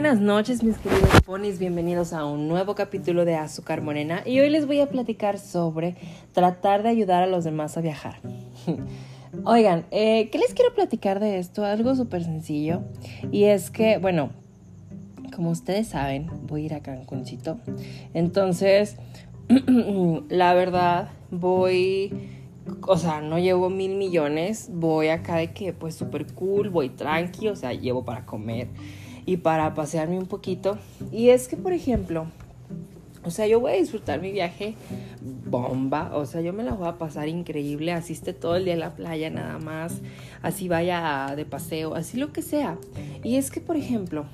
Buenas noches mis queridos ponis, bienvenidos a un nuevo capítulo de Azúcar Morena. Y hoy les voy a platicar sobre tratar de ayudar a los demás a viajar. Oigan, eh, ¿qué les quiero platicar de esto? Algo súper sencillo. Y es que, bueno, como ustedes saben, voy a ir a Cancuncito, entonces, la verdad, voy o sea, no llevo mil millones, voy acá de que pues súper cool, voy tranqui, o sea, llevo para comer y para pasearme un poquito. Y es que, por ejemplo, o sea, yo voy a disfrutar mi viaje bomba, o sea, yo me la voy a pasar increíble, asiste todo el día a la playa nada más, así vaya de paseo, así lo que sea. Y es que, por ejemplo,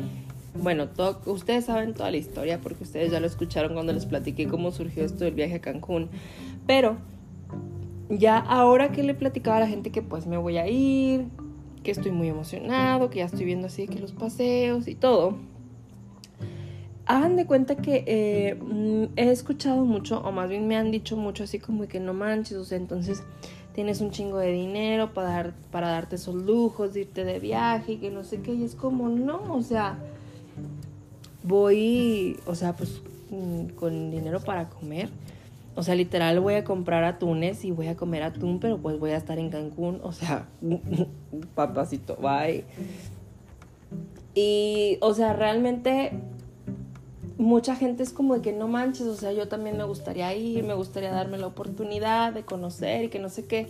bueno, ustedes saben toda la historia porque ustedes ya lo escucharon cuando les platiqué cómo surgió esto del viaje a Cancún, pero ya ahora que le platicaba a la gente que pues me voy a ir, que estoy muy emocionado, que ya estoy viendo así que los paseos y todo. Hagan de cuenta que eh, he escuchado mucho, o más bien me han dicho mucho así como que no manches, o sea, entonces tienes un chingo de dinero para, dar, para darte esos lujos, irte de viaje y que no sé qué, y es como, no, o sea, voy, o sea, pues mm, con dinero para comer, o sea, literal voy a comprar atunes y voy a comer atún, pero pues voy a estar en Cancún. O sea, papacito, bye. Y, o sea, realmente mucha gente es como de que no manches, o sea, yo también me gustaría ir, me gustaría darme la oportunidad de conocer y que no sé qué.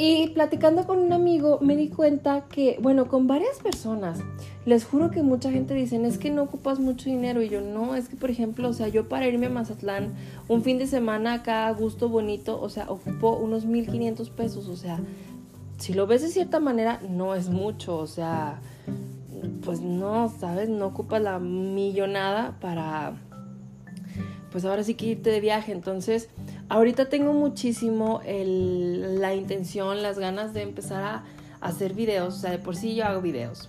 Y platicando con un amigo me di cuenta que, bueno, con varias personas, les juro que mucha gente dicen, es que no ocupas mucho dinero. Y yo, no, es que, por ejemplo, o sea, yo para irme a Mazatlán un fin de semana acá a gusto bonito, o sea, ocupo unos 1500 pesos. O sea, si lo ves de cierta manera, no es mucho. O sea, pues no, ¿sabes? No ocupas la millonada para, pues ahora sí que irte de viaje. Entonces, ahorita tengo muchísimo la intención, las ganas de empezar a, hacer videos. O sea, de por sí yo hago videos.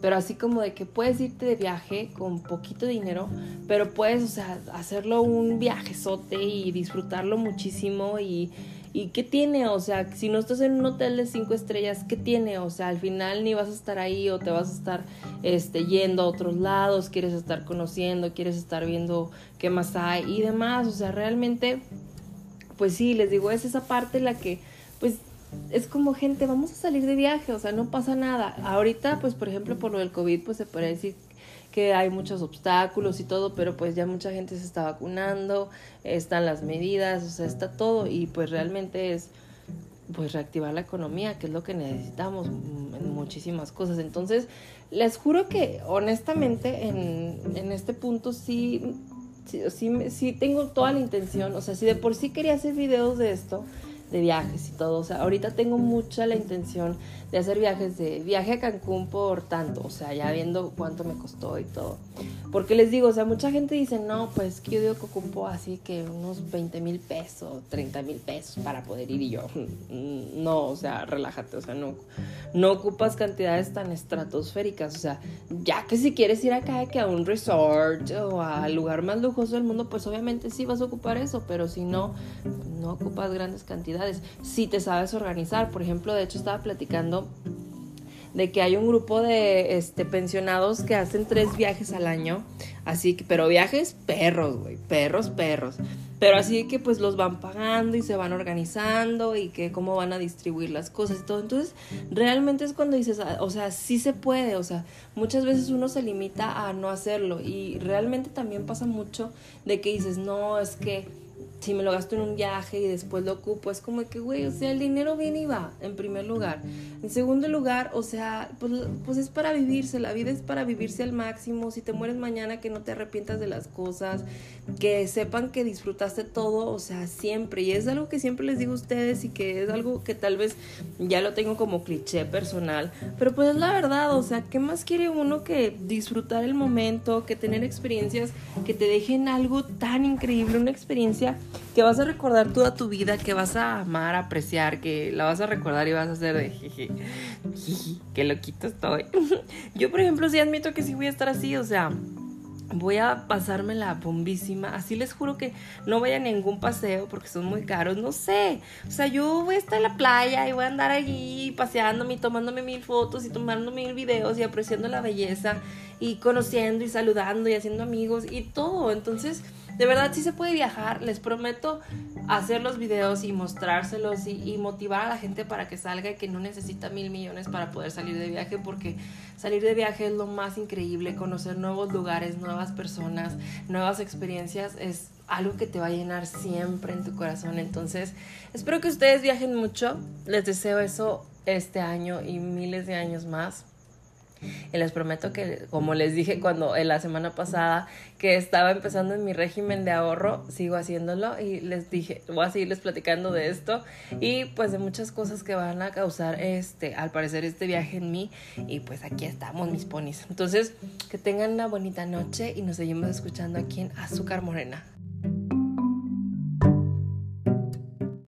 Pero así como de que puedes irte de viaje con poquito dinero, pero puedes, o sea, hacerlo un viajezote y disfrutarlo muchísimo y, y ¿qué tiene? O sea, si no estás en un hotel de cinco estrellas, ¿qué tiene? O sea, al final ni vas a estar ahí o te vas a estar este, yendo a otros lados, quieres estar conociendo, quieres estar viendo qué más hay y demás. O sea, realmente pues sí, les digo, es esa parte la que, pues, es como gente, vamos a salir de viaje, o sea, no pasa nada. Ahorita, pues, por ejemplo, por lo del COVID, pues se puede decir que hay muchos obstáculos y todo, pero pues ya mucha gente se está vacunando, están las medidas, o sea, está todo y pues realmente es pues reactivar la economía, que es lo que necesitamos en muchísimas cosas. Entonces, les juro que honestamente en, en este punto sí sí, sí, tengo toda la intención, o sea, si de por sí quería hacer videos de esto, de viajes y todo, o sea, ahorita tengo mucha la intención de hacer viajes de viaje a Cancún por tanto, o sea, ya viendo cuánto me costó y todo. Porque les digo, o sea, mucha gente dice, no, pues que yo digo que ocupo así que unos 20 mil pesos, 30 mil pesos para poder ir y yo, mm, no, o sea, relájate, o sea, no, no ocupas cantidades tan estratosféricas, o sea, ya que si quieres ir acá que a un resort o al lugar más lujoso del mundo, pues obviamente sí vas a ocupar eso, pero si no, no ocupas grandes cantidades. Si te sabes organizar, por ejemplo, de hecho estaba platicando de que hay un grupo de este, pensionados que hacen tres viajes al año, así que, pero viajes perros, güey, perros, perros. Pero así que pues los van pagando y se van organizando y que cómo van a distribuir las cosas y todo. Entonces, realmente es cuando dices, ah, o sea, sí se puede, o sea, muchas veces uno se limita a no hacerlo y realmente también pasa mucho de que dices, no, es que si me lo gasto en un viaje y después lo ocupo, es como que, güey, o sea, el dinero viene y va, en primer lugar. En segundo lugar, o sea, pues, pues es para vivirse, la vida es para vivirse al máximo. Si te mueres mañana, que no te arrepientas de las cosas, que sepan que disfrutaste todo, o sea, siempre. Y es algo que siempre les digo a ustedes y que es algo que tal vez ya lo tengo como cliché personal, pero pues es la verdad, o sea, ¿qué más quiere uno que disfrutar el momento, que tener experiencias que te dejen algo tan increíble, una experiencia que vas a recordar toda tu vida, que vas a amar, apreciar, que la vas a recordar y vas a hacer de jeje, jiji, qué loquito estoy. Yo, por ejemplo, sí admito que sí voy a estar así, o sea, voy a pasarme la bombísima. Así les juro que no voy a ningún paseo porque son muy caros. No sé. O sea, yo voy a estar en la playa y voy a andar allí paseándome y tomándome mil fotos y tomando mil videos y apreciando la belleza y conociendo y saludando y haciendo amigos y todo. Entonces, de verdad sí se puede viajar, les prometo hacer los videos y mostrárselos y, motivar a la gente para que salga y que no necesita mil millones para poder salir de viaje porque salir de viaje es lo más increíble, conocer nuevos lugares, nuevas personas, nuevas experiencias es algo que te va a llenar siempre en tu corazón. Entonces, espero que ustedes viajen mucho, les deseo eso este año y miles de años más. Y les prometo que, como les dije cuando en la semana pasada que estaba empezando en mi régimen de ahorro, sigo haciéndolo y les dije, voy a seguirles platicando de esto y pues de muchas cosas que van a causar este, al parecer este viaje en mí y pues aquí estamos mis ponis. Entonces, que tengan una bonita noche y nos seguimos escuchando aquí en Azúcar Morena.